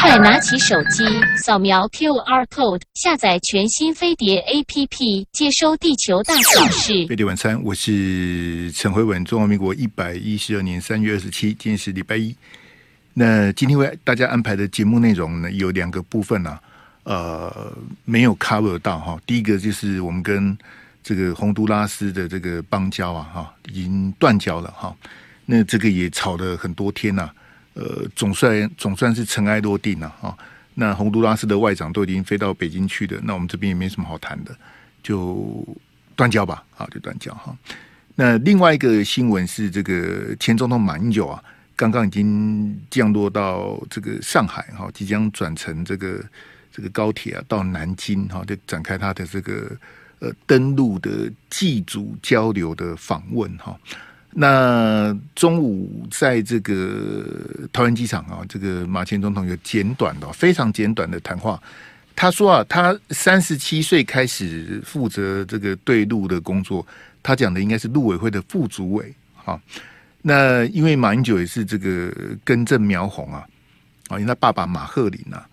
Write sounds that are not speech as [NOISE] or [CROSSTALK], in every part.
快拿起手机，扫描 QR code，下载全新飞碟 APP，接收地球大小事。飞碟晚餐，我是陈辉文。中华民国一百一十二年三月二十七，今天是礼拜一。那今天为大家安排的节目内容呢，有两个部分啊，呃，没有 cover 到哈。第一个就是我们跟这个洪都拉斯的这个邦交啊，哈，已经断交了哈。那这个也吵了很多天呐、呃，总算总算是尘埃落定了哈。那洪都拉斯的外长都已经飞到北京去了，那我们这边也没什么好谈的，就断交吧，好，就断交哈。那另外一个新闻是，这个前总统马英九啊，刚刚已经降落到这个上海哈，即将转乘这个这个高铁啊到南京哈，就展开他的这个呃登陆的祭祖交流的访问哈。那中午在这个桃园机场啊，这个马前总统有简短的、非常简短的谈话。他说啊，他三十七岁开始负责这个对陆的工作。他讲的应该是陆委会的副主委。哈，那因为马英九也是这个根正苗红啊，啊，因为他爸爸马鹤林啊。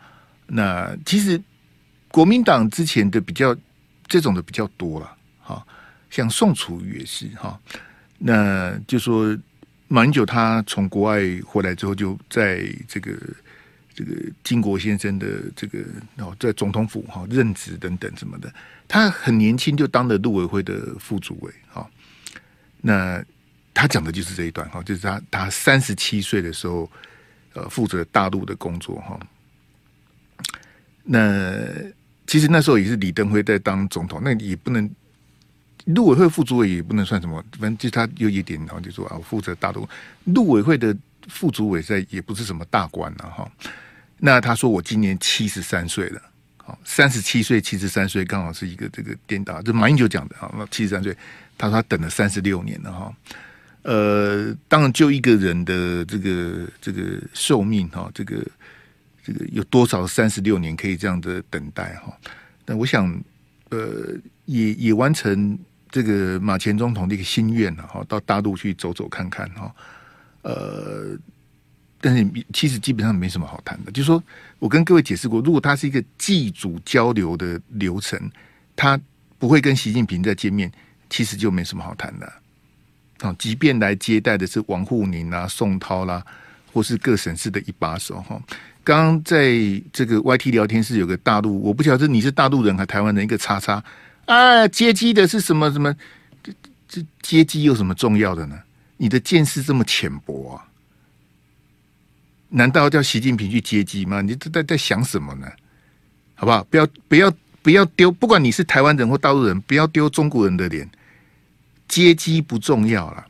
那其实国民党之前的比较这种的比较多了，哈，像宋楚瑜也是哈。那就说马英九他从国外回来之后，就在这个这个金国先生的这个哦，在总统府哈任职等等什么的。他很年轻就当了陆委会的副主委哈。那他讲的就是这一段哈，就是他他三十七岁的时候呃负责大陆的工作哈。那其实那时候也是李登辉在当总统，那也不能。陆委会副主委也不能算什么，反正就他有一点，然后就说啊，我负责大陆陆委会的副主委，在也不是什么大官了哈。那他说我今年七十三岁了，好，三十七岁七十三岁刚好是一个这个颠倒，这马英九讲的啊。那七十三岁，他说他等了三十六年了哈。呃，当然就一个人的这个这个寿命哈，这个这个有多少三十六年可以这样的等待哈？但我想，呃，也也完成。这个马前总统的一个心愿哈，到大陆去走走看看哈，呃，但是其实基本上没什么好谈的。就是说我跟各位解释过，如果他是一个祭祖交流的流程，他不会跟习近平再见面，其实就没什么好谈的。啊，即便来接待的是王沪宁啊、宋涛啦，或是各省市的一把手哈。刚刚在这个 YT 聊天室有个大陆，我不晓得你是大陆人还是台湾人，一个叉叉。啊，接机的是什么什么？这这接机有什么重要的呢？你的见识这么浅薄啊？难道叫习近平去接机吗？你这在在想什么呢？好不好？不要不要不要丢！不管你是台湾人或大陆人，不要丢中国人的脸。接机不重要了，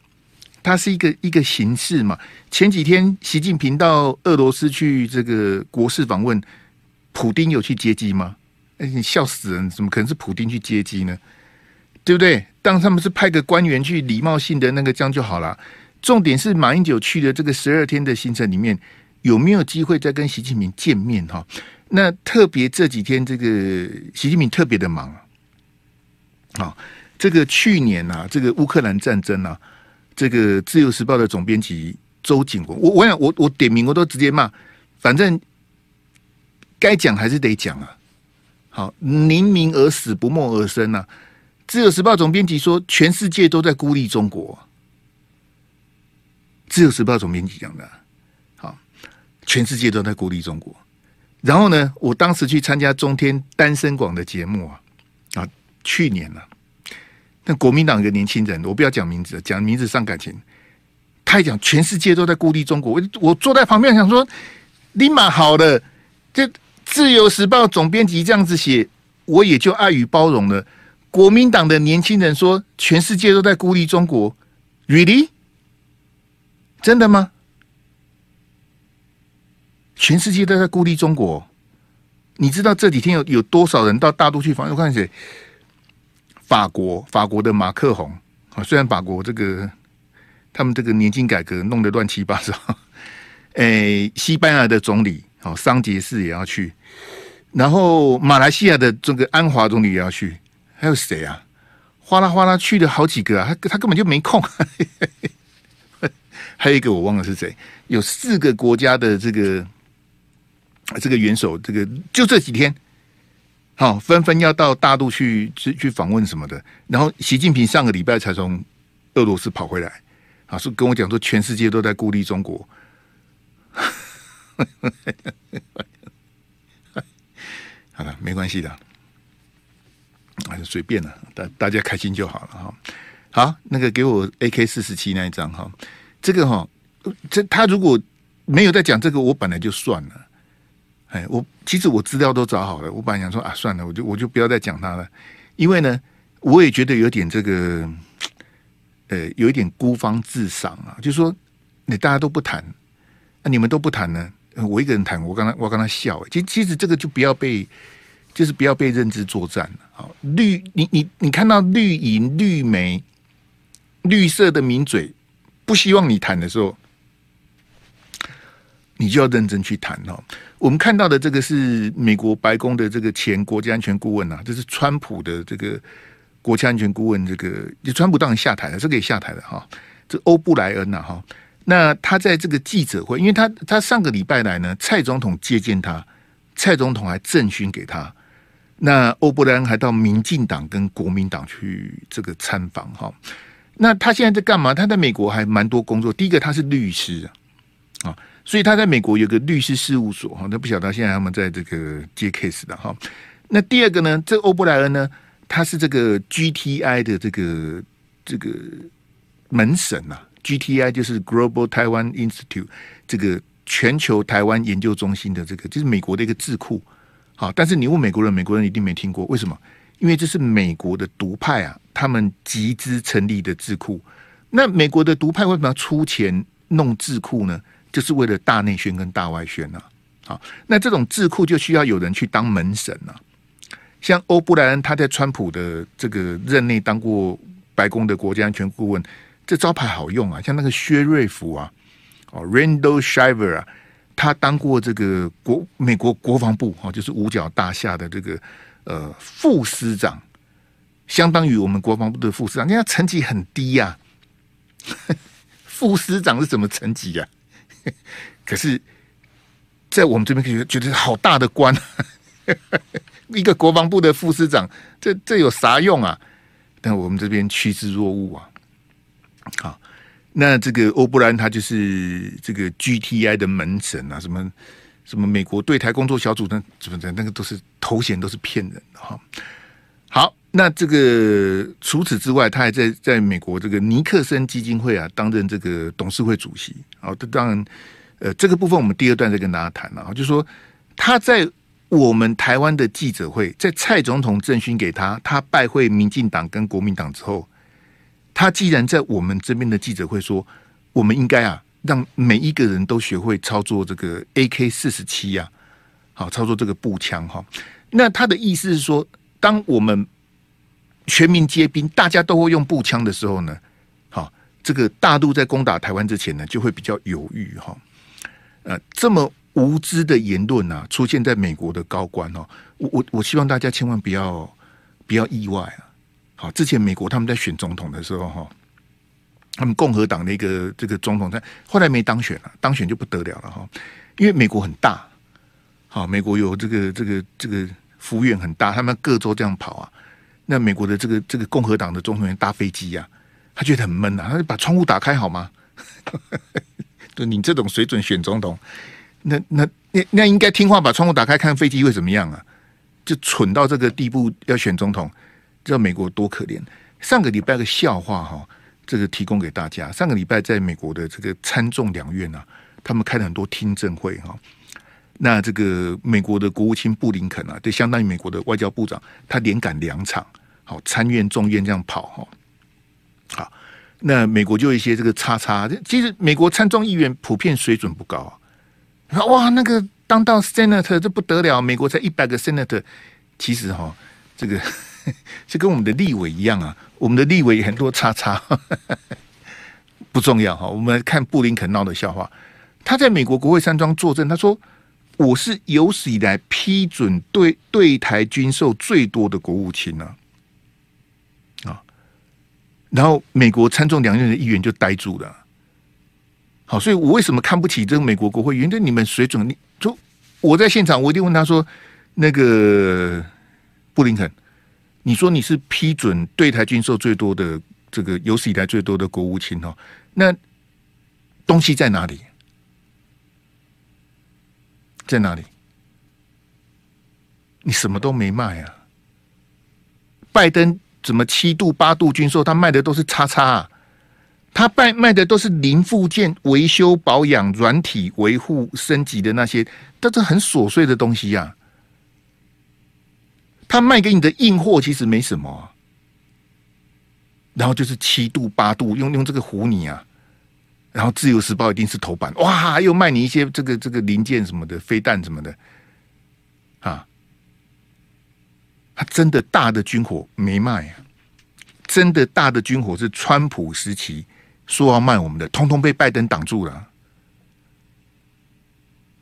它是一个一个形式嘛。前几天习近平到俄罗斯去这个国事访问，普丁有去接机吗？你笑死人！怎么可能是普丁去接机呢？对不对？当他们是派个官员去礼貌性的那个这样就好了。重点是马英九去的这个十二天的行程里面，有没有机会再跟习近平见面？哈，那特别这几天这个习近平特别的忙啊。这个去年啊，这个乌克兰战争啊，这个自由时报的总编辑周景文，我我想我我点名我都直接骂，反正该讲还是得讲啊。好，宁鸣而死，不默而生啊！自由时报总编辑说，全世界都在孤立中国。自由时报总编辑讲的，好，全世界都在孤立中国。然后呢，我当时去参加中天单身广的节目啊，啊，去年了、那国民党一个年轻人，我不要讲名字，讲名字伤感情。他一讲全世界都在孤立中国，我我坐在旁边想说，立马好的这。自由时报总编辑这样子写，我也就爱与包容了。国民党的年轻人说，全世界都在孤立中国，really？真的吗？全世界都在孤立中国？你知道这几天有有多少人到大陆去访问？我看谁？法国，法国的马克宏啊，虽然法国这个他们这个年金改革弄得乱七八糟，[LAUGHS] 诶，西班牙的总理。好，桑杰士也要去，然后马来西亚的这个安华总理也要去，还有谁啊？哗啦哗啦去了好几个啊，他他根本就没空。[LAUGHS] 还有一个我忘了是谁，有四个国家的这个这个元首，这个就这几天，好，纷纷要到大陆去去去访问什么的。然后习近平上个礼拜才从俄罗斯跑回来，啊，是跟我讲说全世界都在孤立中国。[LAUGHS] 好了，没关系的，那就随便了，大大家开心就好了哈。好，那个给我 AK 四十七那一张哈，这个哈，这他如果没有在讲这个，我本来就算了。哎，我其实我资料都找好了，我本来想说啊，算了，我就我就不要再讲他了，因为呢，我也觉得有点这个，呃，有一点孤芳自赏啊，就是说你大家都不谈，那你们都不谈呢，我一个人谈，我刚刚我刚刚笑，其实其实这个就不要被，就是不要被认知作战了。好，绿，你你你看到绿营绿媒。绿色的名嘴不希望你谈的时候，你就要认真去谈哦。我们看到的这个是美国白宫的这个前国家安全顾问呐、啊，这是川普的这个国家安全顾问。这个川普当然下台了，这个也下台了哈。这欧布莱恩呐哈，那他在这个记者会，因为他他上个礼拜来呢，蔡总统接见他，蔡总统还赠勋给他。那欧布莱恩还到民进党跟国民党去这个参访哈。那他现在在干嘛？他在美国还蛮多工作。第一个，他是律师啊，所以他在美国有个律师事务所哈。那不晓得现在他们在这个接 case 的哈。那第二个呢，这欧布莱恩呢，他是这个 GTI 的这个这个门神呐。GTI 就是 Global Taiwan Institute 这个全球台湾研究中心的这个，就是美国的一个智库。好，但是你问美国人，美国人一定没听过，为什么？因为这是美国的独派啊，他们集资成立的智库。那美国的独派为什么要出钱弄智库呢？就是为了大内宣跟大外宣啊。好，那这种智库就需要有人去当门神啊。像欧布莱恩，他在川普的这个任内当过白宫的国家安全顾问，这招牌好用啊。像那个薛瑞福啊，哦，Randall Shiver 啊，他当过这个国美国国防部啊，就是五角大厦的这个。呃，副司长相当于我们国防部的副司长，人家层级很低呀、啊。[LAUGHS] 副司长是什么层级呀？[LAUGHS] 可是，在我们这边觉得觉得好大的官，[LAUGHS] 一个国防部的副司长，这这有啥用啊？但我们这边趋之若鹜啊。好，那这个欧布兰他就是这个 GTI 的门神啊，什么？什么美国对台工作小组的怎么的，那个都是头衔，都是骗人的哈。好，那这个除此之外，他还在在美国这个尼克森基金会啊担任这个董事会主席。好，这当然，呃，这个部分我们第二段再跟大家谈了。就说他在我们台湾的记者会，在蔡总统赠勋给他，他拜会民进党跟国民党之后，他既然在我们这边的记者会说，我们应该啊。让每一个人都学会操作这个 AK 四十七呀，好，操作这个步枪哈。那他的意思是说，当我们全民皆兵，大家都会用步枪的时候呢，好，这个大陆在攻打台湾之前呢，就会比较犹豫哈。呃，这么无知的言论啊，出现在美国的高官哦，我我我希望大家千万不要不要意外啊。好，之前美国他们在选总统的时候哈。他们共和党的一个这个总统，在后来没当选了，当选就不得了了哈。因为美国很大，好，美国有这个这个这个幅员很大，他们各州这样跑啊。那美国的这个这个共和党的总统员搭飞机呀，他觉得很闷呐，他就把窗户打开好吗？[LAUGHS] 就你这种水准选总统，那那那那应该听话，把窗户打开看飞机会怎么样啊？就蠢到这个地步要选总统，知道美国多可怜？上个礼拜个笑话哈。这个提供给大家。上个礼拜在美国的这个参众两院啊，他们开了很多听证会哈。那这个美国的国务卿布林肯啊，就相当于美国的外交部长，他连赶两场，好参院众院这样跑哈。好，那美国就有一些这个叉叉，其实美国参众议员普遍水准不高啊。哇，那个当到 senator 这不得了，美国才一百个 senator，其实哈，这个。[LAUGHS] 就跟我们的立委一样啊，我们的立委很多叉叉，[LAUGHS] 不重要哈。我们来看布林肯闹的笑话，他在美国国会山庄作证，他说：“我是有史以来批准对对台军售最多的国务卿呢。”啊，然后美国参众两院的议员就呆住了。好，所以我为什么看不起这个美国国会议员？因为你们水准，你就我在现场，我一定问他说：“那个布林肯，你说你是批准对台军售最多的这个有史以来最多的国务卿哦，那东西在哪里？在哪里？你什么都没卖啊！拜登怎么七度八度军售，他卖的都是叉叉啊！”他卖卖的都是零附件维修保养、软体维护升级的那些，都是很琐碎的东西呀、啊。他卖给你的硬货其实没什么、啊，然后就是七度八度用用这个唬你啊，然后自由时报一定是头版，哇，又卖你一些这个这个零件什么的，飞弹什么的，啊，他真的大的军火没卖啊，真的大的军火是川普时期。说要卖我们的，通通被拜登挡住了。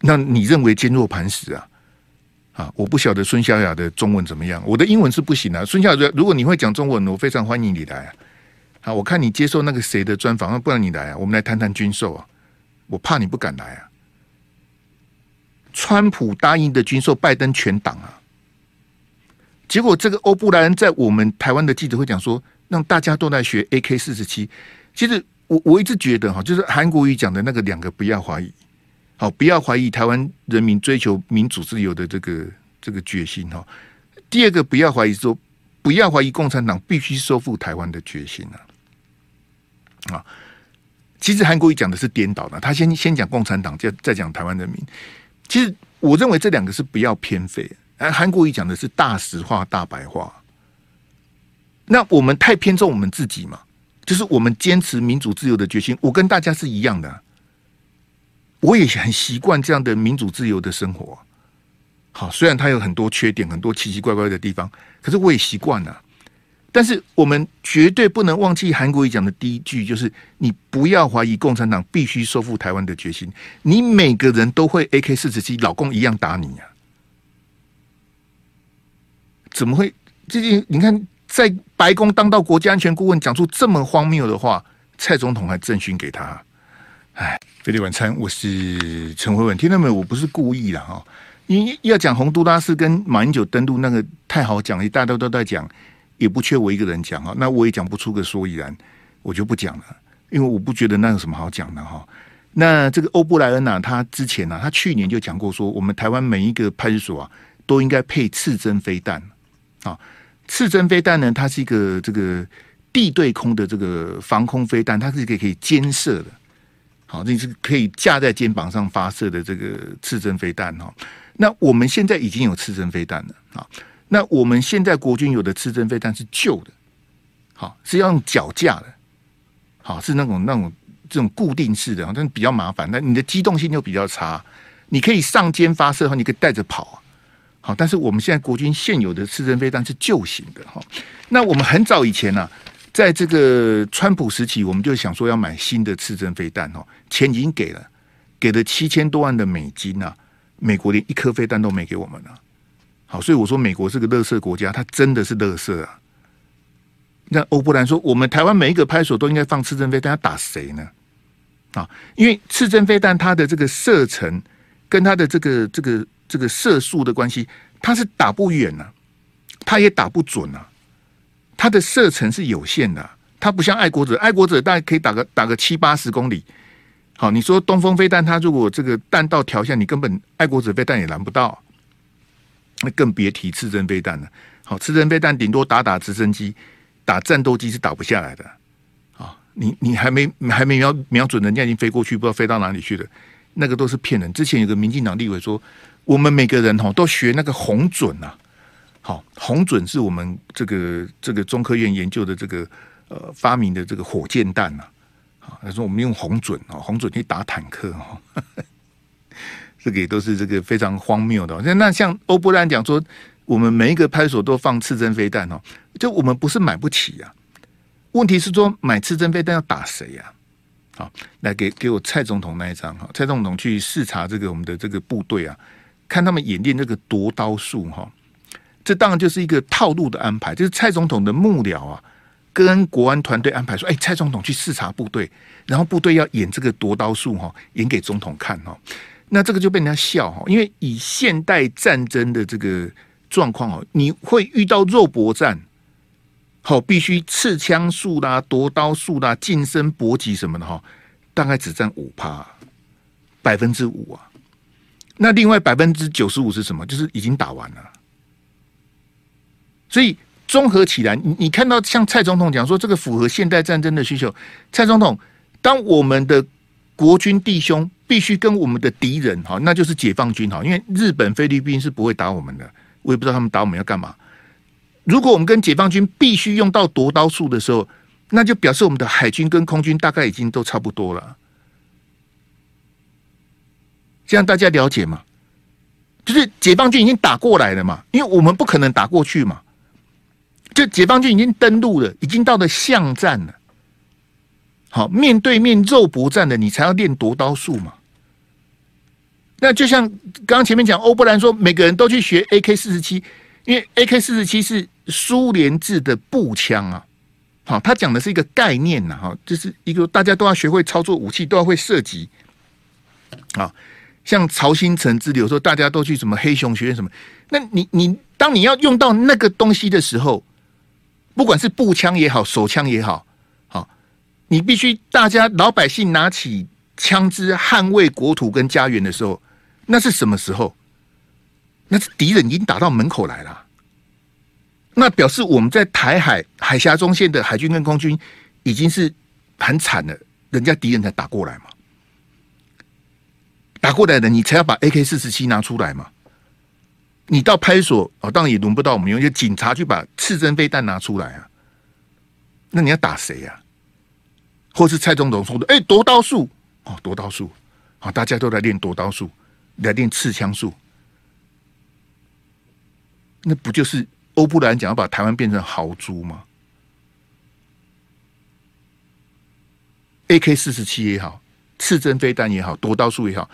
那你认为坚若磐石啊？啊，我不晓得孙小雅的中文怎么样，我的英文是不行的、啊。孙小雅，如果你会讲中文，我非常欢迎你来啊。好，我看你接受那个谁的专访，不然你来啊，我们来谈谈军售啊。我怕你不敢来啊。川普答应的军售，拜登全挡啊。结果这个欧布莱恩在我们台湾的记者会讲说，让大家都来学 AK 四十七。其实。我我一直觉得哈，就是韩国瑜讲的那个两个不要怀疑，好，不要怀疑台湾人民追求民主自由的这个这个决心哈。第二个不要怀疑说，不要怀疑共产党必须收复台湾的决心啊。啊，其实韩国瑜讲的是颠倒的，他先先讲共产党，再再讲台湾人民。其实我认为这两个是不要偏废，而韩国瑜讲的是大实话大白话。那我们太偏重我们自己嘛。就是我们坚持民主自由的决心，我跟大家是一样的，我也很习惯这样的民主自由的生活。好，虽然它有很多缺点，很多奇奇怪怪的地方，可是我也习惯了。但是我们绝对不能忘记韩国瑜讲的第一句，就是你不要怀疑共产党必须收复台湾的决心。你每个人都会 AK 四十七，老公一样打你呀？怎么会？最近你看。在白宫当到国家安全顾问，讲出这么荒谬的话，蔡总统还赠勋给他。哎，飞碟晚餐，我是陈慧文。听到没有？我不是故意的哈。因为要讲洪都拉斯跟马英九登陆那个太好讲了，大家都在讲，也不缺我一个人讲哈。那我也讲不出个所以然，我就不讲了，因为我不觉得那有什么好讲的哈。那这个欧布莱恩啊，他之前啊，他去年就讲过说，我们台湾每一个派出所啊，都应该配刺针飞弹啊。刺针飞弹呢，它是一个这个地对空的这个防空飞弹，它是一个可以监射的，好，这是可以架在肩膀上发射的这个刺针飞弹哈。那我们现在已经有刺针飞弹了啊。那我们现在国军有的刺针飞弹是旧的，好，是要用脚架的，好，是那种那种这种固定式的，但是比较麻烦，那你的机动性就比较差。你可以上肩发射的话，你可以带着跑啊。好，但是我们现在国军现有的刺针飞弹是旧型的哈。那我们很早以前呢、啊，在这个川普时期，我们就想说要买新的刺针飞弹哦，钱已经给了，给了七千多万的美金呐、啊，美国连一颗飞弹都没给我们了。好，所以我说美国是个乐色国家，它真的是乐色啊。那欧布兰说，我们台湾每一个派出所都应该放刺针飞弹，要打谁呢？啊，因为刺针飞弹它的这个射程跟它的这个这个。这个射速的关系，它是打不远呐、啊，它也打不准呐、啊，它的射程是有限的、它不像爱国者，爱国者大概可以打个打个七八十公里。好，你说东风飞弹，它如果这个弹道调下，你根本爱国者飞弹也拦不到，那更别提刺针飞弹了。好，刺针飞弹顶多打打直升机，打战斗机是打不下来的。啊，你你还没还没瞄瞄准，人家已经飞过去，不知道飞到哪里去了，那个都是骗人。之前有个民进党立委说。我们每个人哈都学那个红准呐，好，红准是我们这个这个中科院研究的这个呃发明的这个火箭弹呐，啊，他说我们用红准啊，红准去打坦克哈，[LAUGHS] 这个也都是这个非常荒谬的。那那像欧布兰讲说，我们每一个派出所都放刺针飞弹哦，就我们不是买不起呀，问题是说买刺针飞弹要打谁呀？好，来给给我蔡总统那一张哈，蔡总统去视察这个我们的这个部队啊。看他们演练那个夺刀术哈，这当然就是一个套路的安排，就是蔡总统的幕僚啊，跟国安团队安排说，哎，蔡总统去视察部队，然后部队要演这个夺刀术哈，演给总统看哈。那这个就被人家笑哈，因为以现代战争的这个状况哦，你会遇到肉搏战，好，必须刺枪术啦、夺刀术啦、近身搏击什么的哈，大概只占五趴，百分之五啊。那另外百分之九十五是什么？就是已经打完了。所以综合起来，你你看到像蔡总统讲说，这个符合现代战争的需求。蔡总统，当我们的国军弟兄必须跟我们的敌人哈，那就是解放军哈，因为日本、菲律宾是不会打我们的，我也不知道他们打我们要干嘛。如果我们跟解放军必须用到夺刀术的时候，那就表示我们的海军跟空军大概已经都差不多了。这样大家了解吗？就是解放军已经打过来了嘛，因为我们不可能打过去嘛。就解放军已经登陆了，已经到了巷战了。好，面对面肉搏战的，你才要练夺刀术嘛。那就像刚刚前面讲，欧布兰说，每个人都去学 AK 四十七，因为 AK 四十七是苏联制的步枪啊。好，他讲的是一个概念呐，哈，就是一个大家都要学会操作武器，都要会射击。啊，像曹新诚之流说，大家都去什么黑熊学院什么？那你你当你要用到那个东西的时候，不管是步枪也好，手枪也好，好，你必须大家老百姓拿起枪支捍卫国土跟家园的时候，那是什么时候？那是敌人已经打到门口来了，那表示我们在台海海峡中线的海军跟空军已经是很惨了，人家敌人才打过来嘛，打过来的你才要把 AK 四十七拿出来嘛。你到派出所哦，当然也轮不到我们用，就警察去把刺针飞弹拿出来啊。那你要打谁呀？或是蔡总统说的，哎，夺刀术哦，夺刀术，好，大家都来练夺刀术，来练刺枪术。那不就是欧布兰讲要把台湾变成豪猪吗？AK 四十七也好，刺针飞弹也好，夺刀术也好，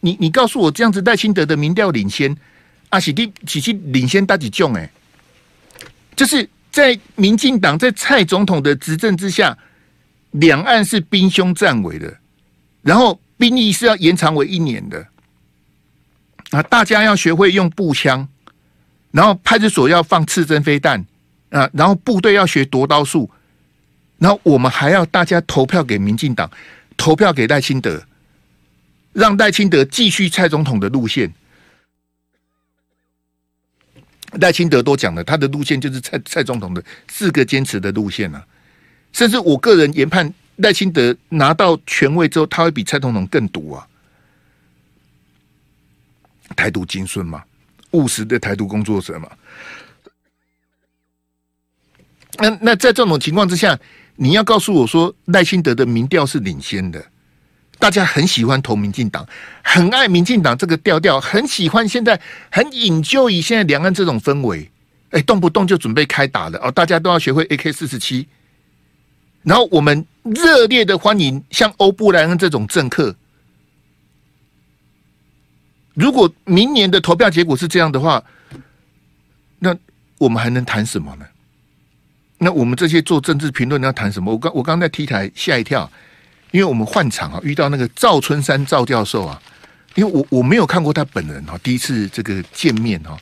你你告诉我，这样子赖清德的民调领先。阿喜弟，其实领先大几种哎，就是在民进党在蔡总统的执政之下，两岸是兵凶战危的，然后兵役是要延长为一年的，啊，大家要学会用步枪，然后派出所要放刺针飞弹。啊，然后部队要学夺刀术，然后我们还要大家投票给民进党，投票给赖清德，让赖清德继续蔡总统的路线。赖清德都讲了，他的路线就是蔡蔡总统的四个坚持的路线啊。甚至我个人研判，赖清德拿到权位之后，他会比蔡总统更毒啊。台独精顺嘛，务实的台独工作者嘛。那那在这种情况之下，你要告诉我说，赖清德的民调是领先的。大家很喜欢投民进党，很爱民进党这个调调，很喜欢现在很引咎于现在两岸这种氛围，哎，动不动就准备开打了哦，大家都要学会 AK 四十七，然后我们热烈的欢迎像欧布莱恩这种政客。如果明年的投票结果是这样的话，那我们还能谈什么呢？那我们这些做政治评论要谈什么？我刚我刚在 T 台吓一跳。因为我们换场啊，遇到那个赵春山赵教授啊，因为我我没有看过他本人啊，第一次这个见面哈，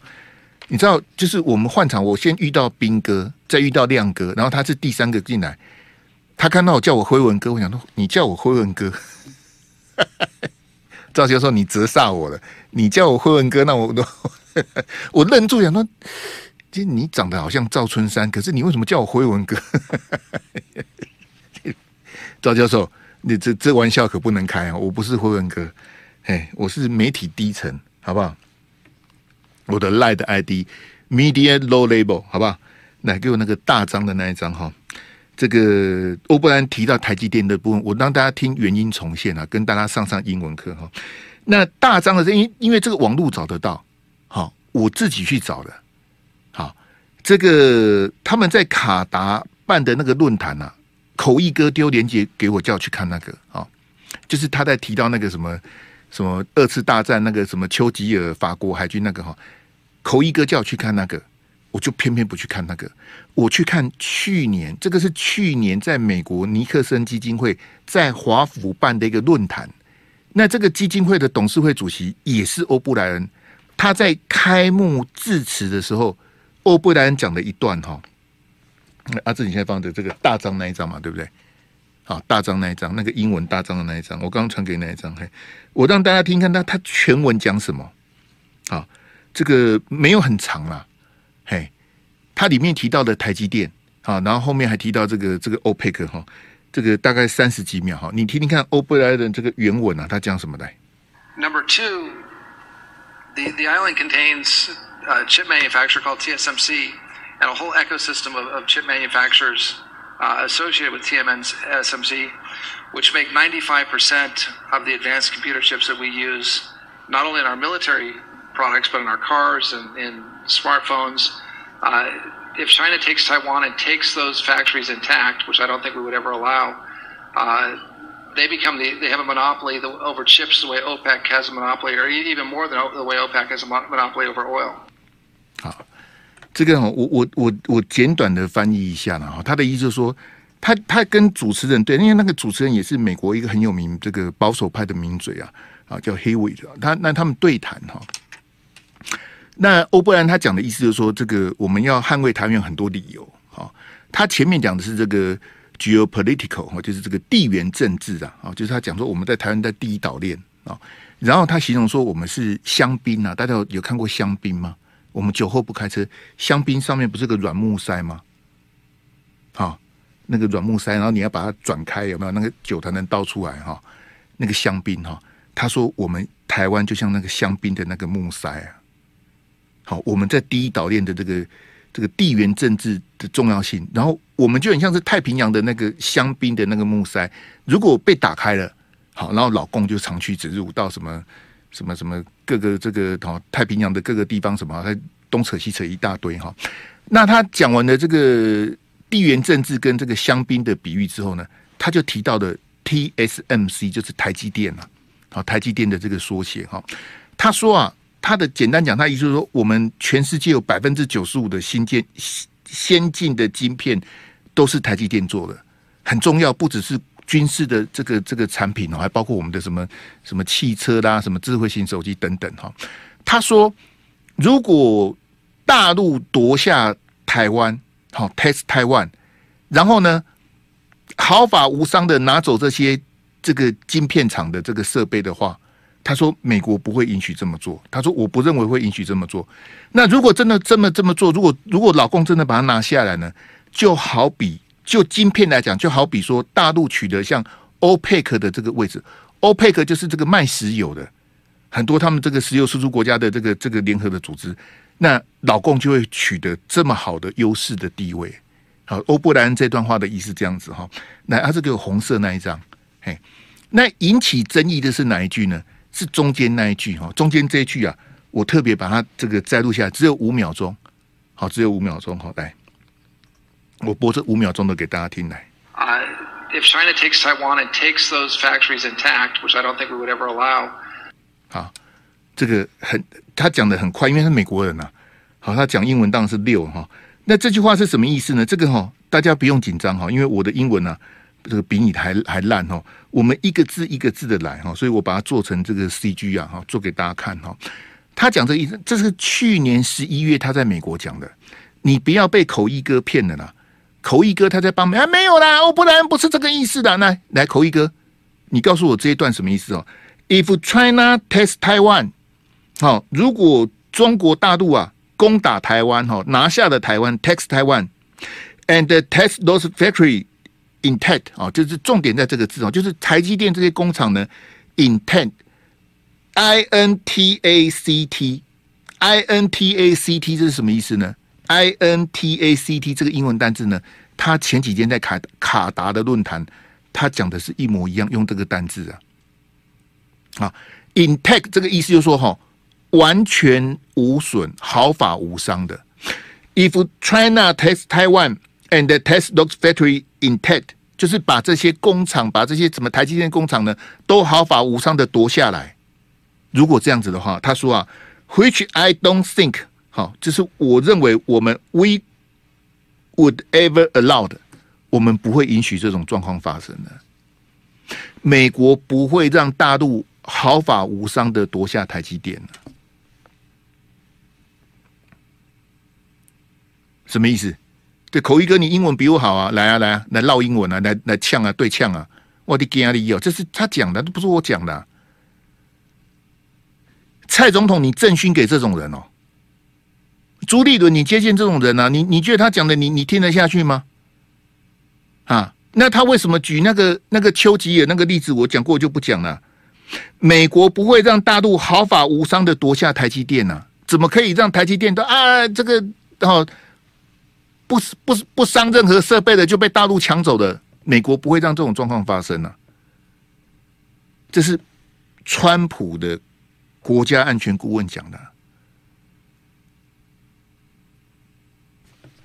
你知道，就是我们换场，我先遇到兵哥，再遇到亮哥，然后他是第三个进来，他看到我叫我辉文哥，我想说你叫我辉文哥，[LAUGHS] 赵教授你折煞我了，你叫我辉文哥，那我都 [LAUGHS] 我愣住，想说，其实你长得好像赵春山，可是你为什么叫我辉文哥？[LAUGHS] 赵教授。你这这玩笑可不能开啊！我不是辉文哥，哎，我是媒体低层，好不好？我的 Line 的 ID Media Low Label，好不好？来给我那个大张的那一张哈。这个欧布兰提到台积电的部分，我让大家听原音重现啊，跟大家上上英文课哈。那大张的声音，因为这个网络找得到，好，我自己去找的。好，这个他们在卡达办的那个论坛啊。口译哥丢链接给我，叫我去看那个啊，就是他在提到那个什么什么二次大战那个什么丘吉尔法国海军那个哈，口译哥叫我去看那个，我就偏偏不去看那个，我去看去年这个是去年在美国尼克森基金会在华府办的一个论坛，那这个基金会的董事会主席也是欧布莱恩，他在开幕致辞的时候，欧布莱恩讲了一段哈。阿志，你现在放的这个大张那一张嘛，对不对？好，大张那一张，那个英文大张的那一张，我刚刚传给你那一张，嘿，我让大家听看他他全文讲什么。好，这个没有很长啦，嘿，它里面提到的台积电，好，然后后面还提到这个这个欧佩克哈。这个大概三十几秒哈，你听听看欧布莱恩这个原文啊，他讲什么来？Number two, the the island contains a chip manufacturer called TSMC and a whole ecosystem of, of chip manufacturers uh, associated with TSMC, which make 95% of the advanced computer chips that we use, not only in our military products, but in our cars and in smartphones. Uh, if China takes Taiwan and takes those factories intact, which I don't think we would ever allow, uh, they become the they have a monopoly over chips the way OPEC has a monopoly, or even more than the way OPEC has a monopoly over oil. 好，这个我我我我简短的翻译一下了哈，他的意思就是说，他他跟主持人对，因为那个主持人也是美国一个很有名这个保守派的名嘴啊啊，叫 Hewitt，他那他们对谈哈。那欧布兰他讲的意思就是说，这个我们要捍卫台湾很多理由。哈，他前面讲的是这个 geopolitical 哈，就是这个地缘政治啊，啊，就是他讲说我们在台湾在第一岛链啊，然后他形容说我们是香槟啊，大家有有看过香槟吗？我们酒后不开车，香槟上面不是个软木塞吗？好，那个软木塞，然后你要把它转开，有没有那个酒才能倒出来哈？那个香槟哈，他说我们台湾就像那个香槟的那个木塞啊。好，我们在第一岛链的这个这个地缘政治的重要性，然后我们就很像是太平洋的那个香槟的那个木塞，如果被打开了，好，然后老共就长驱直入到什么什么什么各个这个哦太平洋的各个地方，什么他东扯西扯一大堆哈。那他讲完了这个地缘政治跟这个香槟的比喻之后呢，他就提到的 TSMC 就是台积电啊，好，台积电的这个缩写哈，他说啊。他的简单讲，他意思是说，我们全世界有百分之九十五的新建先进的晶片都是台积电做的，很重要。不只是军事的这个这个产品哦，还包括我们的什么什么汽车啦、什么智慧型手机等等哈。他说，如果大陆夺下台湾，好 test 台湾，然后呢，毫发无伤的拿走这些这个晶片厂的这个设备的话。他说：“美国不会允许这么做。”他说：“我不认为会允许这么做。”那如果真的这么这么做，如果如果老公真的把它拿下来呢？就好比就晶片来讲，就好比说大陆取得像欧佩克的这个位置，欧佩克就是这个卖石油的，很多他们这个石油输出国家的这个这个联合的组织，那老共就会取得这么好的优势的地位。好，欧布莱恩这段话的意思这样子哈。那，他这个红色那一张，嘿，那引起争议的是哪一句呢？是中间那一句哈，中间这一句啊，我特别把它这个摘录下来，只有五秒钟，好，只有五秒钟，好，来，我播这五秒钟的给大家听来。Uh, if China takes Taiwan and takes those factories intact, which I don't think we would ever allow. 好，这个很，他讲的很快，因为他是美国人呐、啊。好，他讲英文当然是六哈。那这句话是什么意思呢？这个哈，大家不用紧张哈，因为我的英文呢、啊。这个比你还还烂哦！我们一个字一个字的来哈，所以我把它做成这个 CG 啊哈，做给大家看哈。他讲这个意思，这是去年十一月他在美国讲的，你不要被口译哥骗了啦！口译哥他在帮忙，啊，没有啦，我不然不是这个意思的。那来，口译哥，你告诉我这一段什么意思哦？If China test Taiwan，好，如果中国大陆啊攻打台湾哈，拿下了台湾，test Taiwan and test those factory。intact 啊，就是重点在这个字哦，就是台积电这些工厂呢，intact，i n t a c t，i n t a c t 这是什么意思呢？i n t a c t 这个英文单字呢，他前几天在卡卡达的论坛，他讲的是一模一样，用这个单字啊。啊，intact 这个意思就是说哈，完全无损、毫发无伤的。If China takes Taiwan and takes those factory intact 就是把这些工厂，把这些什么台积电工厂呢，都毫发无伤的夺下来。如果这样子的话，他说啊，which I don't think，好，就是我认为我们 we would ever allow 的，我们不会允许这种状况发生的。美国不会让大陆毫发无伤的夺下台积电。什么意思？对，口译哥，你英文比我好啊！来啊，来啊，来唠英文啊，来来呛啊，对呛啊！我的天啊，你有，这是他讲的，都不是我讲的。蔡总统，你赠勋给这种人哦。朱立伦，你接见这种人啊？你你觉得他讲的你你听得下去吗？啊，那他为什么举那个那个丘吉尔那个例子？我讲过就不讲了。美国不会让大陆毫发无伤的夺下台积电呢、啊？怎么可以让台积电都啊这个哦不不不伤任何设备的就被大陆抢走的？美国不会让这种状况发生呢、啊？这是川普的国家安全顾问讲的。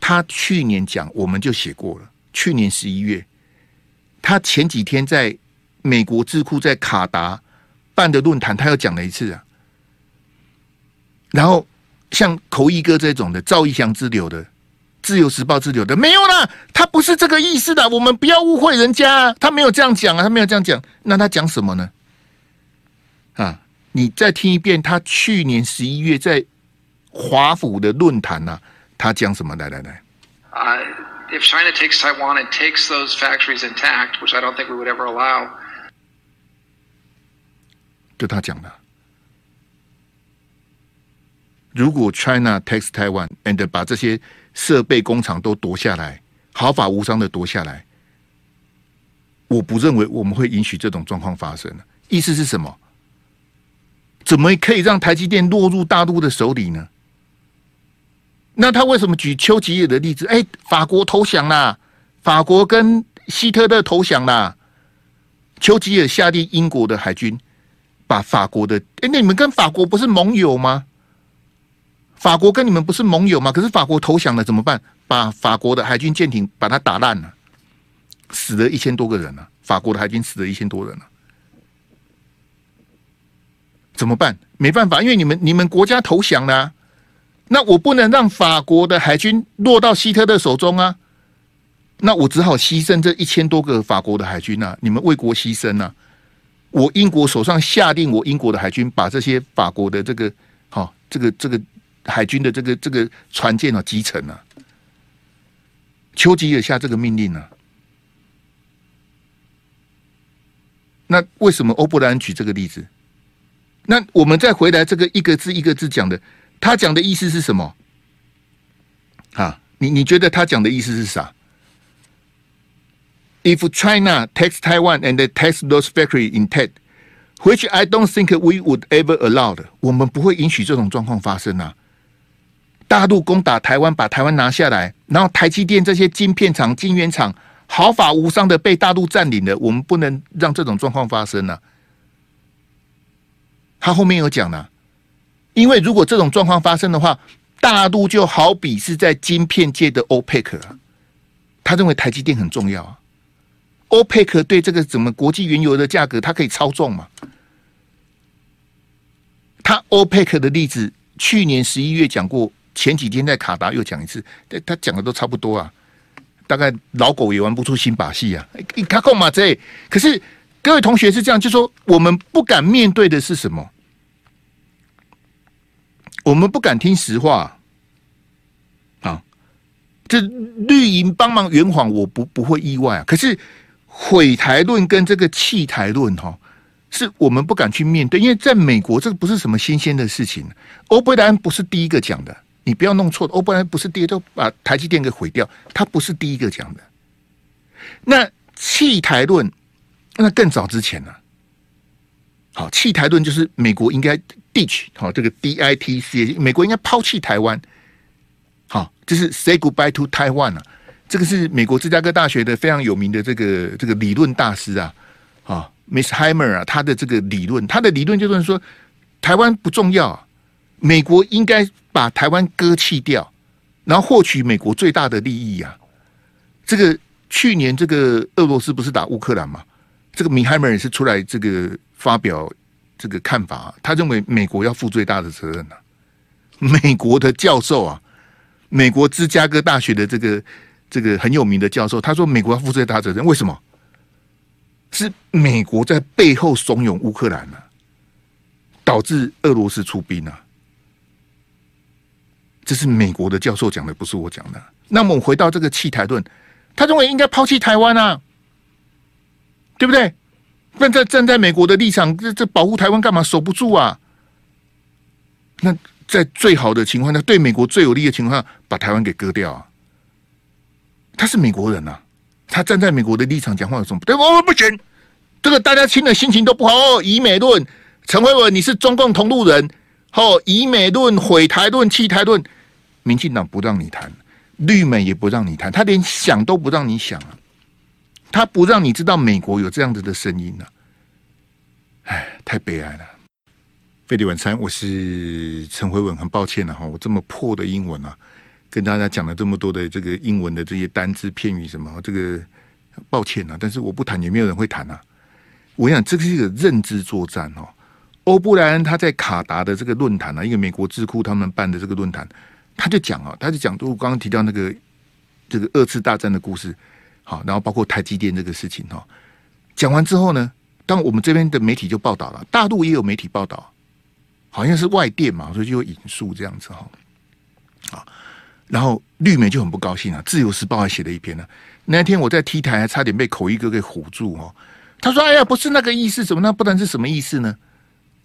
他去年讲，我们就写过了。去年十一月，他前几天在美国智库在卡达办的论坛，他又讲了一次啊。然后像口译哥这种的，赵一翔之流的，自由时报之流的，没有啦，他不是这个意思的，我们不要误会人家，他没有这样讲啊，他没有这样讲，那他讲什么呢？啊，你再听一遍，他去年十一月在华府的论坛呐。他讲什么？来来来。Uh, if China takes Taiwan and takes those factories intact, which I don't think we would ever allow. 就他讲的，如果 China takes Taiwan and 把这些设备工厂都夺下来，毫发无伤的夺下来，我不认为我们会允许这种状况发生。意思是什么？怎么可以让台积电落入大陆的手里呢？那他为什么举丘吉尔的例子？哎，法国投降啦，法国跟希特勒投降啦。丘吉尔下令英国的海军把法国的，哎，那你们跟法国不是盟友吗？法国跟你们不是盟友吗？可是法国投降了怎么办？把法国的海军舰艇把它打烂了，死了一千多个人了。法国的海军死了一千多人了，怎么办？没办法，因为你们你们国家投降了。那我不能让法国的海军落到希特勒手中啊！那我只好牺牲这一千多个法国的海军啊！你们为国牺牲啊！我英国手上下令，我英国的海军把这些法国的这个好这个这个海军的这个这个船舰啊击沉了。丘吉尔下这个命令呢？那为什么欧布莱恩举这个例子？那我们再回来这个一个字一个字讲的。他讲的意思是什么？啊，你你觉得他讲的意思是啥？If China takes Taiwan and takes those factory intact, which I don't think we would ever allow，我们不会允许这种状况发生啊！大陆攻打台湾，把台湾拿下来，然后台积电这些晶片厂、晶圆厂毫发无伤的被大陆占领了，我们不能让这种状况发生啊！他后面有讲呢。因为如果这种状况发生的话，大陆就好比是在晶片界的 OPEC，他认为台积电很重要啊。OPEC 对这个怎么国际原油的价格，它可以操纵嘛？他 OPEC 的例子，去年十一月讲过，前几天在卡达又讲一次，他他讲的都差不多啊。大概老狗也玩不出新把戏啊！他干嘛这？可是各位同学是这样，就说我们不敢面对的是什么？我们不敢听实话，啊，这绿营帮忙圆谎，我不不会意外啊。可是毁台论跟这个弃台论，哈，是我们不敢去面对，因为在美国，这个不是什么新鲜的事情。欧布莱恩不是第一个讲的，你不要弄错。欧布莱恩不是第一个，把台积电给毁掉，他不是第一个讲的。那弃台论，那更早之前呢？好，弃台论就是美国应该。ditch 好，这个 D I T C，美国应该抛弃台湾。好，这是 say goodbye to Taiwan 啊。这个是美国芝加哥大学的非常有名的这个这个理论大师啊，啊，Miss Heimer 啊，他的这个理论，他的理论就是说，台湾不重要，美国应该把台湾割弃掉，然后获取美国最大的利益啊。这个去年这个俄罗斯不是打乌克兰嘛？这个米海梅尔是出来这个发表。这个看法，他认为美国要负最大的责任呐、美国的教授啊，美国芝加哥大学的这个这个很有名的教授，他说美国要负最大责任。为什么？是美国在背后怂恿乌克兰呢、导致俄罗斯出兵啊。这是美国的教授讲的，不是我讲的。那么我们回到这个弃台论，他认为应该抛弃台湾啊，对不对？那在站在美国的立场，这这保护台湾干嘛？守不住啊？那在最好的情况下，对美国最有利的情况下，把台湾给割掉啊？他是美国人呐、啊，他站在美国的立场讲话有什么不对？我不行，这个大家听了心情都不好哦。以美论，陈慧文，你是中共同路人，哦，以美论毁台论弃台论。民进党不让你谈，绿美也不让你谈，他连想都不让你想啊！他不让你知道美国有这样子的声音呢、啊，哎，太悲哀了。费利晚餐，我是陈慧文，很抱歉了、哈，我这么破的英文啊，跟大家讲了这么多的这个英文的这些单字片语什么，这个抱歉啊，但是我不谈也没有人会谈啊。我想这是一个认知作战哦。欧布莱恩他在卡达的这个论坛啊，一个美国智库他们办的这个论坛。他就讲啊，他就讲，就我刚刚提到那个这个二次大战的故事，好，然后包括台积电这个事情哈。讲完之后呢，当我们这边的媒体就报道了，大陆也有媒体报道，好像是外电嘛，所以就有引述这样子哈。啊，然后绿媒就很不高兴啊，《自由时报》还写了一篇呢。那天我在 T 台还差点被口译哥给唬住哦。他说：“哎呀，不是那个意思，怎么？那不然是什么意思呢？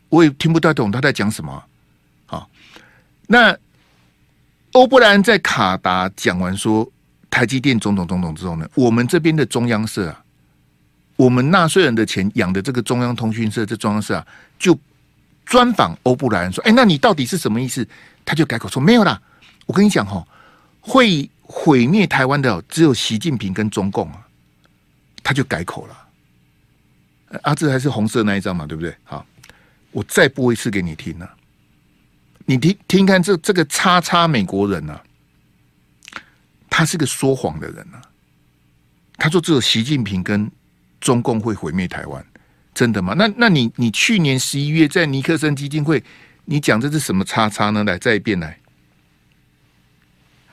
我也听不太懂他在讲什么。”好，那。欧布兰在卡达讲完说台积电种种种种之后呢，我们这边的中央社啊，我们纳税人的钱养的这个中央通讯社，这中央社啊，就专访欧布莱恩说：“哎，那你到底是什么意思？”他就改口说：“没有啦，我跟你讲哈，会毁灭台湾的只有习近平跟中共啊。”他就改口了。啊，这还是红色那一张嘛，对不对？好，我再播一次给你听呢。你听听看这，这个叉叉美国人啊，他是个说谎的人啊。他说只有习近平跟中共会毁灭台湾，真的吗？那那你你去年十一月在尼克森基金会，你讲这是什么叉叉呢？来，再一遍来。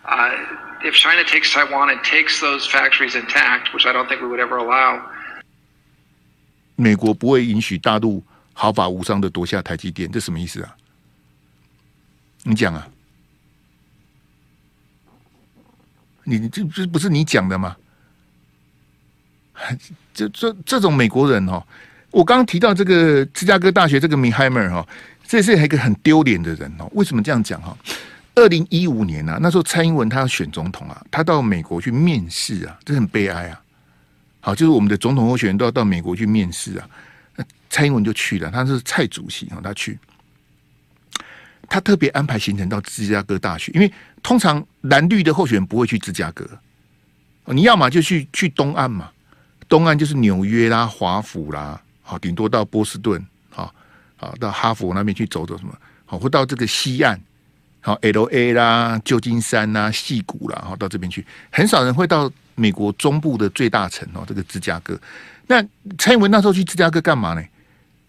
Uh, if China takes Taiwan and takes those factories intact, which I don't think we would ever allow. 美国不会允许大陆毫发无伤的夺下台积电，这什么意思啊？你讲啊，你这这不是你讲的吗？[LAUGHS] 这这这种美国人哦，我刚刚提到这个芝加哥大学这个米海默哈，这是一个很丢脸的人哦。为什么这样讲哈？二零一五年啊，那时候蔡英文他要选总统啊，他到美国去面试啊，这很悲哀啊。好，就是我们的总统候选人都要到美国去面试啊，那蔡英文就去了，他是蔡主席啊，他去。他特别安排行程到芝加哥大学，因为通常蓝绿的候选人不会去芝加哥，你要么就去去东岸嘛，东岸就是纽约啦、华府啦，好，顶多到波士顿，好，好到哈佛那边去走走什么，好，或到这个西岸，好，L A 啦、旧金山啦、矽谷啦，好，到这边去，很少人会到美国中部的最大城哦，这个芝加哥。那蔡英文那时候去芝加哥干嘛呢？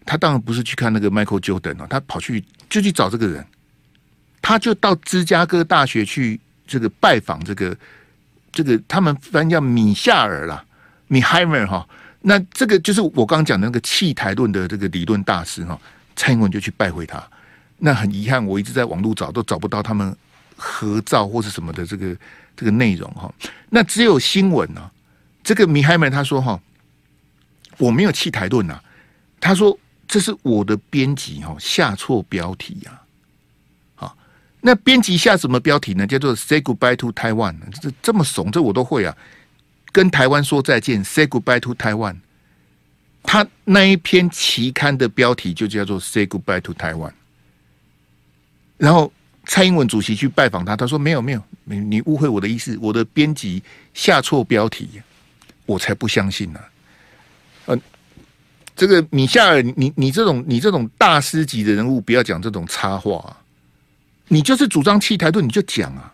他当然不是去看那个 Michael Jordan 哦，他跑去就去找这个人。他就到芝加哥大学去这个拜访这个这个他们翻译叫米夏尔啦，米海默哈。那这个就是我刚讲的那个弃台论的这个理论大师哈。蔡英文就去拜会他。那很遗憾，我一直在网络找都找不到他们合照或是什么的这个这个内容哈。那只有新闻呢。这个米海默他说哈，我没有弃台论呐。他说这是我的编辑哈下错标题呀。那编辑下什么标题呢？叫做 “Say goodbye to Taiwan”，这这么怂，这我都会啊。跟台湾说再见，“Say goodbye to Taiwan”。他那一篇期刊的标题就叫做 “Say goodbye to Taiwan”。然后蔡英文主席去拜访他，他说：“没有，没有，你你误会我的意思，我的编辑下错标题，我才不相信呢。”嗯，这个米夏尔，你你这种你这种大师级的人物，不要讲这种插话。你就是主张弃台论，你就讲啊，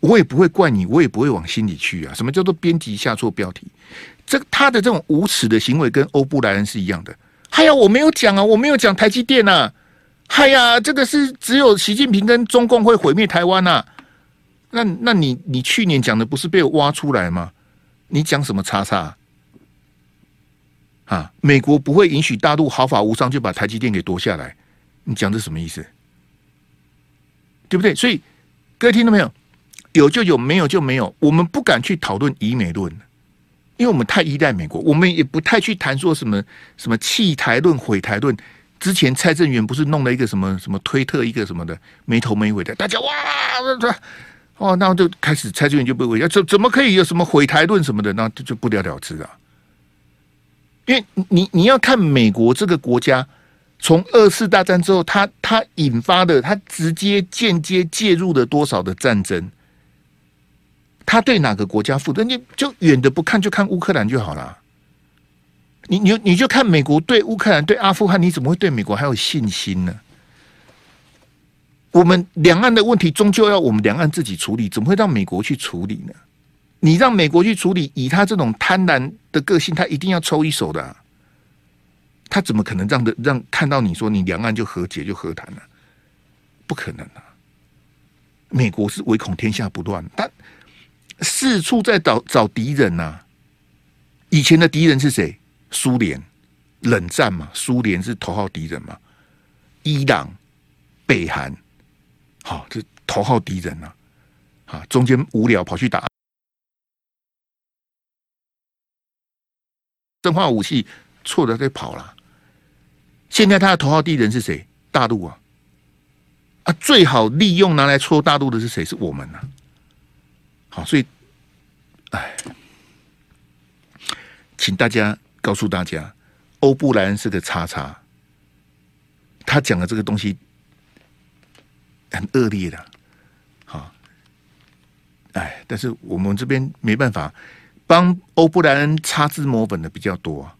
我也不会怪你，我也不会往心里去啊。什么叫做编辑下错标题？这他的这种无耻的行为跟欧布莱恩是一样的。嗨呀，我没有讲啊，我没有讲台积电啊。嗨呀，这个是只有习近平跟中共会毁灭台湾呐。那那你你去年讲的不是被挖出来吗？你讲什么叉叉？啊，美国不会允许大陆毫发无伤就把台积电给夺下来。你讲这什么意思？对不对？所以各位听到没有？有就有，没有就没有。我们不敢去讨论以美论，因为我们太依赖美国，我们也不太去谈说什么什么弃台论、毁台论。之前蔡正元不是弄了一个什么什么推特一个什么的没头没尾的，大家哇，哦，那就开始蔡正元就被围要怎怎么可以有什么毁台论什么的，那就就不了了之了。因为你你要看美国这个国家，从二次大战之后，它它引发的，它直接间接介入了多少的战争，它对哪个国家负责？你就远的不看，就看乌克兰就好了。你你你就看美国对乌克兰对阿富汗，你怎么会对美国还有信心呢？我们两岸的问题终究要我们两岸自己处理，怎么会让美国去处理呢？你让美国去处理，以他这种贪婪的个性，他一定要抽一手的。他怎么可能让的让看到你说你两岸就和解就和谈呢？不可能啊！美国是唯恐天下不乱，他四处在找找敌人呐。以前的敌人是谁？苏联冷战嘛，苏联是头号敌人嘛，伊朗、北韩，好，这头号敌人呐，啊，中间无聊跑去打生化武器，错了，就跑了。现在他的头号敌人是谁？大陆啊，啊，最好利用拿来戳大陆的是谁？是我们呐。好，所以，哎，请大家。告诉大家，欧布莱恩是个叉叉，他讲的这个东西很恶劣的，好，哎，但是我们这边没办法帮欧布莱恩擦脂抹粉的比较多，好，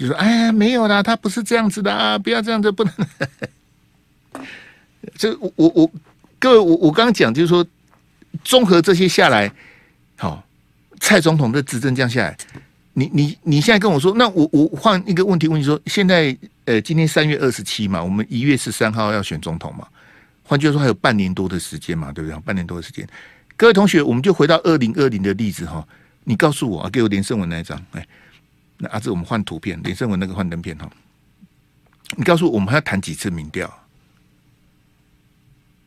就说哎呀，没有啦，他不是这样子的啊，不要这样子，不能。这我我我各位，我我刚刚讲就是说，综合这些下来，好，蔡总统的执政这样下来。你你你现在跟我说，那我我换一个问题问你说，现在呃，今天三月二十七嘛，我们一月十三号要选总统嘛，换句话说还有半年多的时间嘛，对不对？半年多的时间，各位同学，我们就回到二零二零的例子哈，你告诉我啊，给我连胜文那一张，哎，那阿志我们换图片，林胜文那个幻灯片哈，你告诉我，我们还要谈几次民调？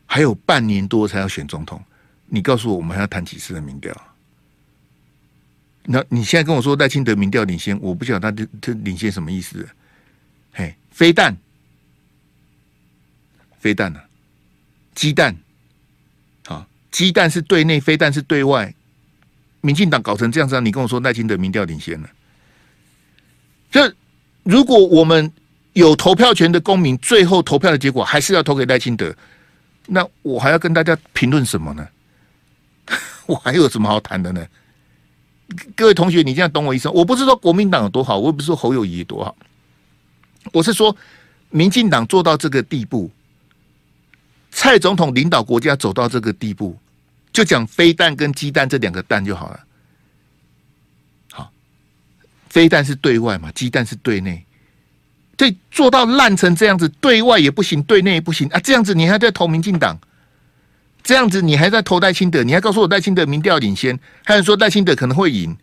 还有半年多才要选总统，你告诉我，我们还要谈几次的民调？那你现在跟我说赖清德民调领先，我不晓得他这这领先什么意思？嘿，飞弹，飞弹呢？鸡蛋，好，鸡蛋是对内，飞弹是对外。民进党搞成这样子，你跟我说赖清德民调领先了？这如果我们有投票权的公民，最后投票的结果还是要投给赖清德，那我还要跟大家评论什么呢？[LAUGHS] 我还有什么好谈的呢？各位同学，你这样懂我意思？我不是说国民党有多好，我也不是说侯友宜多好，我是说民进党做到这个地步，蔡总统领导国家走到这个地步，就讲飞弹跟鸡蛋这两个蛋就好了。好，飞弹是对外嘛，鸡蛋是对内，这做到烂成这样子，对外也不行，对内也不行啊！这样子你还在投民进党？这样子你还在投戴清德？你还告诉我戴清德民调领先，还有说戴清德可能会赢？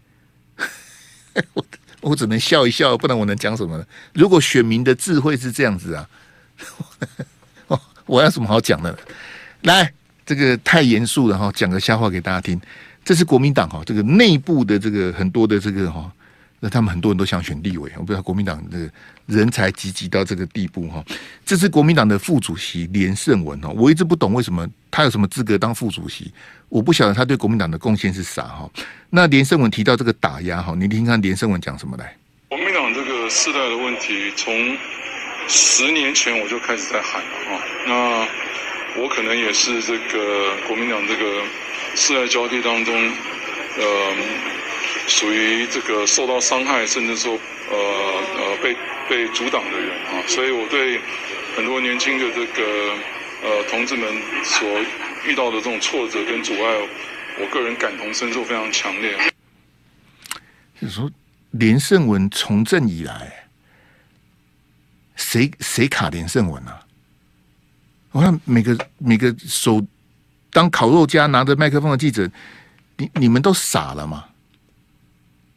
[LAUGHS] 我我只能笑一笑，不然我能讲什么呢？如果选民的智慧是这样子啊，[LAUGHS] 我要什么好讲的？来，这个太严肃了哈，讲个笑话给大家听。这是国民党哈，这个内部的这个很多的这个哈。那他们很多人都想选立委，我不知道国民党的人才济济到这个地步哈。这是国民党的副主席连胜文哈，我一直不懂为什么他有什么资格当副主席，我不晓得他对国民党的贡献是啥哈。那连胜文提到这个打压哈，你听看连胜文讲什么来？国民党这个世代的问题，从十年前我就开始在喊了哈。那我可能也是这个国民党这个世代交替当中，呃。属于这个受到伤害，甚至说，呃呃，被被阻挡的人啊，所以我对很多年轻的这个呃同志们所遇到的这种挫折跟阻碍，我个人感同身受非常强烈。就是说，连胜文从政以来，谁谁卡连胜文啊？我看每个每个手当烤肉夹拿着麦克风的记者，你你们都傻了吗？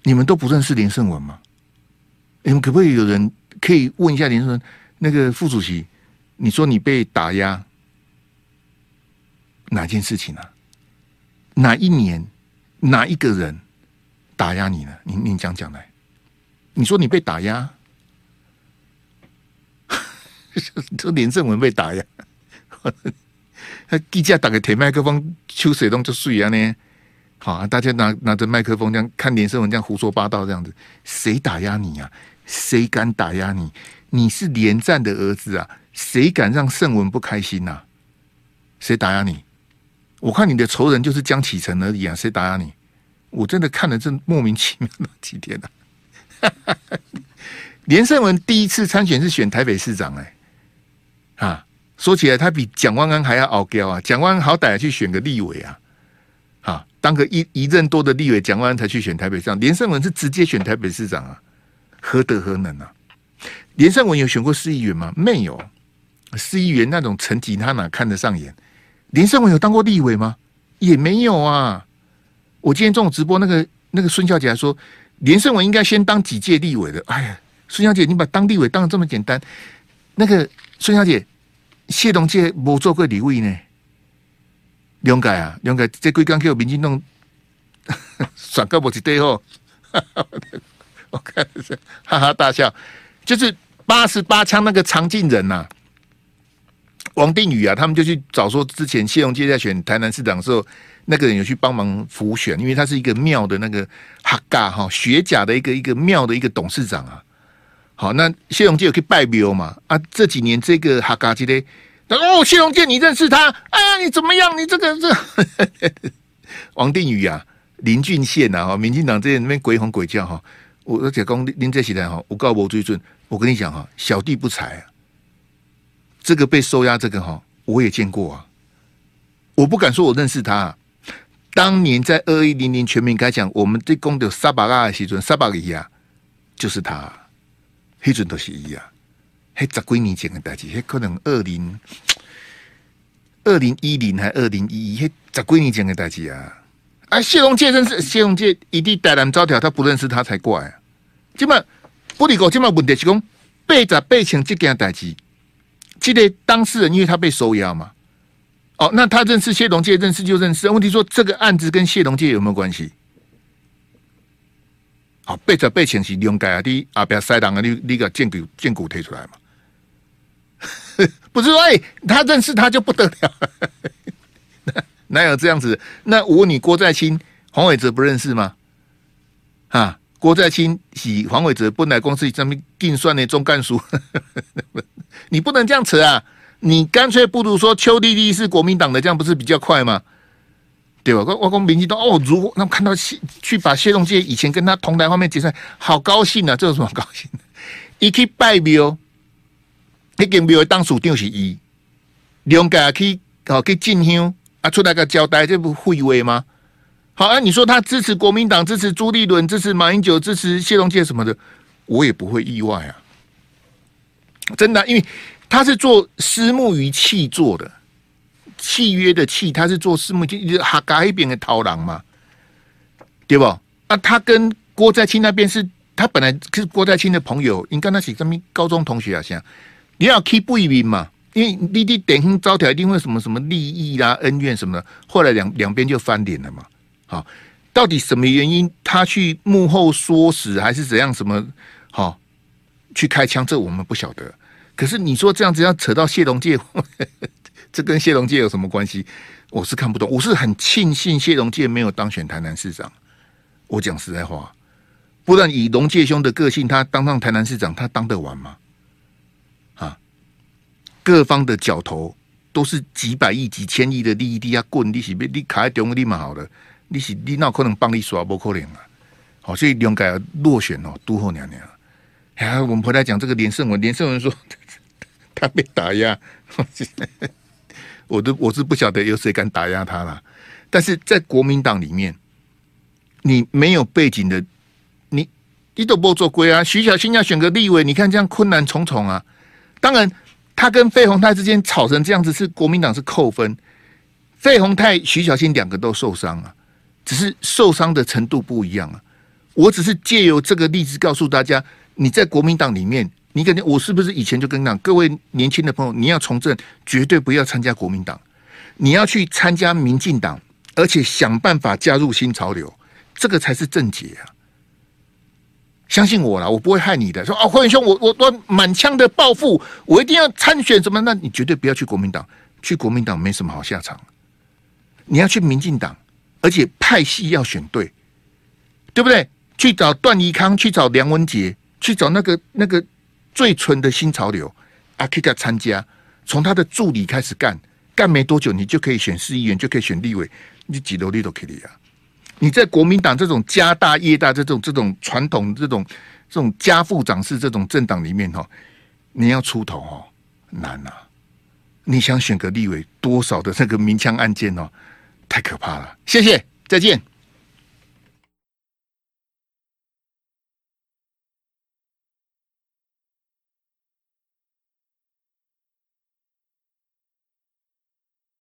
你们都不认识连胜文吗？你们可不可以有人可以问一下连胜文那个副主席？你说你被打压，哪件事情啊？哪一年？哪一个人打压你呢？你你讲讲来。你说你被打压，[LAUGHS] 这连胜文被打压，[LAUGHS] 他记者打个铁麦克风，秋水东就睡啊呢。好，啊大家拿拿着麦克风这样看连胜文这样胡说八道这样子，谁打压你啊？谁敢打压你？你是连战的儿子啊！谁敢让胜文不开心呐、谁打压你？我看你的仇人就是江启臣而已啊！谁打压你？我真的看了这莫名其妙的几天了、啊。[LAUGHS] 连胜文第一次参选是选台北市长哎、啊，说起来他比蒋万安还要傲娇啊！蒋万安好歹去选个立委啊，啊，当个一一任多的立委，蒋万安才去选台北市长，连胜文是直接选台北市长啊，何德何能啊？连胜文有选过市议员吗？没有。市议员那种层级，他哪看得上眼？连胜文有当过立委吗？也没有啊。我今天中午直播，那个那个孙小姐还说，连胜文应该先当几届立委的。哎呀，孙小姐，你把当立委当的这么简单？那个孙小姐，谢东介没做过立委呢。了解啊，了解。这几天给民进党 [LAUGHS] 选个无一对哦。[LAUGHS] 我看是哈哈大笑，就是八十八枪那个常进人呐、王定宇啊，他们就去找说，之前谢龙介在选台南市长的时候，那个人有去帮忙辅选，因为他是一个庙的那个哈嘎哈学甲的一个一个庙的一个董事长啊。好，那谢龙介有去拜庙嘛？啊，这几年这个哈嘎之类，哦，谢龙介你认识他？哎呀，你怎么样？你这个这 [LAUGHS] 王定宇啊，林俊宪呐，哈，民进党这边那边鬼吼鬼叫哈。我而且讲您这时代哈，我告我最准，我跟你讲哈，小弟不才啊。这个被收押，这个哈，我也见过啊。我不敢说我认识他、当年在二一零零全民开讲，我们这公的沙巴拉的时阵，沙巴里亚就是他、啊，黑准都是一样。嘿，十几年前的代志，嘿，可能二零二零一零还二零一一，嘿，十几年前的代志啊。啊，谢龙介认识谢龙介，一定带人招条，他不认识他才怪啊。今嘛不离过，今嘛问题是讲八十八枪这件代志。记得当事人，因为他被收押嘛。哦，那他认识谢龙介，认识就认识。问题说这个案子跟谢龙介有没有关系？好，背着背前是用改啊的阿不要塞当啊，你你个荐股荐股推出来嘛？[LAUGHS] 不是说哎，他认识他就不得了？[LAUGHS] 哪有这样子？那我问你，郭在清、黄伟哲不认识吗？啊，郭在清是黄伟哲本来公司上面定算的中干书。[LAUGHS] 你不能这样扯啊！你干脆不如说邱丽丽是国民党的，这样不是比较快吗？对吧？我我公民进党哦，如果那看到谢去把谢龙介以前跟他同台画面截出来，好高兴啊！这有什么高兴？一去拜庙，那间庙当属定是伊，两家去哦去进香啊，出来个交代，这不废话吗？好啊，你说他支持国民党，支持朱立伦，支持马英九，支持谢龙介什么的，我也不会意外啊。真的，因为他是做私募与器做的契约的契，他是做私募仪器，哈嘎一边的逃狼嘛，对不？啊，他跟郭在清那边是，他本来是郭在清的朋友，应该那是什么高中同学啊？像你要 keep 不一民嘛，因为你你点哼招条一定会什么什么利益啦、恩怨什么的，后来两两边就翻脸了嘛。好，到底什么原因？他去幕后唆使还是怎样？什么好？去开枪，这我们不晓得。可是你说这样子要扯到谢龙介，[LAUGHS] 这跟谢龙介有什么关系？我是看不懂。我是很庆幸谢龙介没有当选台南市长。我讲实在话，不然以龙介兄的个性，他当上台南市长，他当得完吗？各方的角头都是几百亿、几千亿的利益，底下滚，你是你卡在中央，你蛮好的，你是你哪可能帮你耍？不可能啊！好，所以龙介落选哦，都后娘娘。哎，我们回来讲这个连胜文。连胜文说 [LAUGHS] 他被打压，[LAUGHS] 我都我是不晓得有谁敢打压他了。但是在国民党里面，你没有背景的，你你都不做鬼啊！徐小新要选个立委，你看这样困难重重啊。当然，他跟费鸿泰之间吵成这样子，是国民党是扣分。费鸿泰、徐小新两个都受伤啊，只是受伤的程度不一样啊。我只是借由这个例子告诉大家。你在国民党里面，你感觉我是不是以前就跟你讲，各位年轻的朋友，你要从政，绝对不要参加国民党，你要去参加民进党，而且想办法加入新潮流，这个才是正解啊！相信我啦，我不会害你的。说啊，辉文兄，我我我满腔的抱负，我一定要参选什么？那你绝对不要去国民党，去国民党没什么好下场。你要去民进党，而且派系要选对，对不对？去找段宜康，去找梁文杰，去找那个那个。最纯的新潮流，阿 K 加参加，从他的助理开始干，干没多久，你就可以选市议员，就可以选立委，你几楼你都可以啊！你在国民党这种家大业大这种这种传统这种这种家父长式这种政党里面哈，你要出头哦难呐、啊！你想选个立委，多少的那个明枪暗箭哦，太可怕了！谢谢，再见。